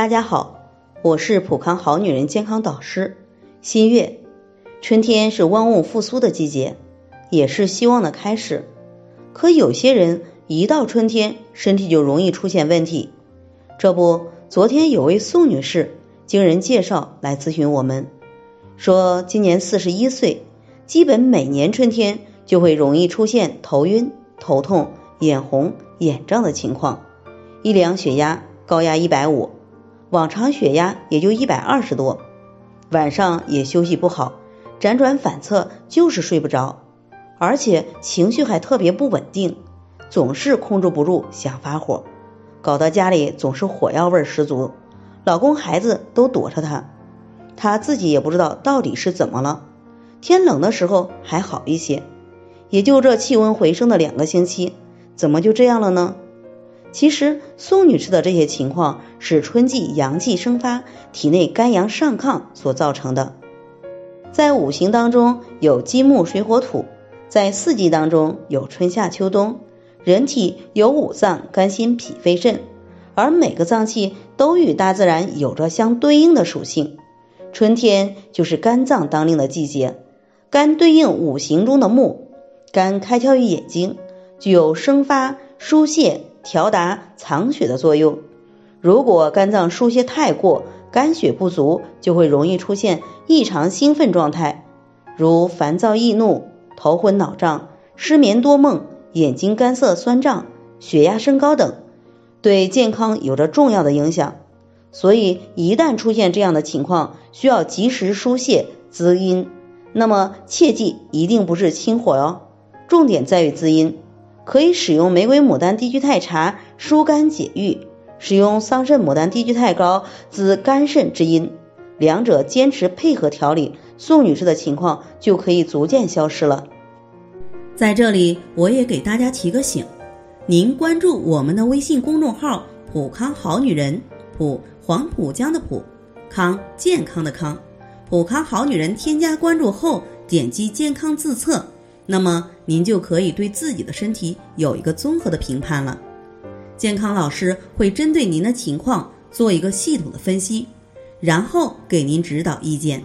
大家好，我是普康好女人健康导师新月。春天是万物复苏的季节，也是希望的开始。可有些人一到春天，身体就容易出现问题。这不，昨天有位宋女士经人介绍来咨询我们，说今年四十一岁，基本每年春天就会容易出现头晕、头痛、眼红、眼胀的情况。一量血压，高压一百五。往常血压也就一百二十多，晚上也休息不好，辗转反侧就是睡不着，而且情绪还特别不稳定，总是控制不住想发火，搞得家里总是火药味十足，老公孩子都躲着她，她自己也不知道到底是怎么了。天冷的时候还好一些，也就这气温回升的两个星期，怎么就这样了呢？其实宋女士的这些情况是春季阳气生发，体内肝阳上亢所造成的。在五行当中有金木水火土，在四季当中有春夏秋冬。人体有五脏肝心脾肺肾，而每个脏器都与大自然有着相对应的属性。春天就是肝脏当令的季节，肝对应五行中的木，肝开窍于眼睛，具有生发疏泄。调达藏血的作用。如果肝脏疏泄太过，肝血不足，就会容易出现异常兴奋状态，如烦躁易怒、头昏脑胀、失眠多梦、眼睛干涩酸胀、血压升高等，对健康有着重要的影响。所以，一旦出现这样的情况，需要及时疏泄滋阴。那么，切记一定不是清火哟，重点在于滋阴。可以使用玫瑰牡丹低聚肽茶疏肝解郁，使用桑葚牡丹低聚肽膏滋肝肾之阴，两者坚持配合调理，宋女士的情况就可以逐渐消失了。在这里，我也给大家提个醒：您关注我们的微信公众号“普康好女人”，普黄浦江的浦，康健康的康，普康好女人。添加关注后，点击健康自测。那么您就可以对自己的身体有一个综合的评判了。健康老师会针对您的情况做一个系统的分析，然后给您指导意见。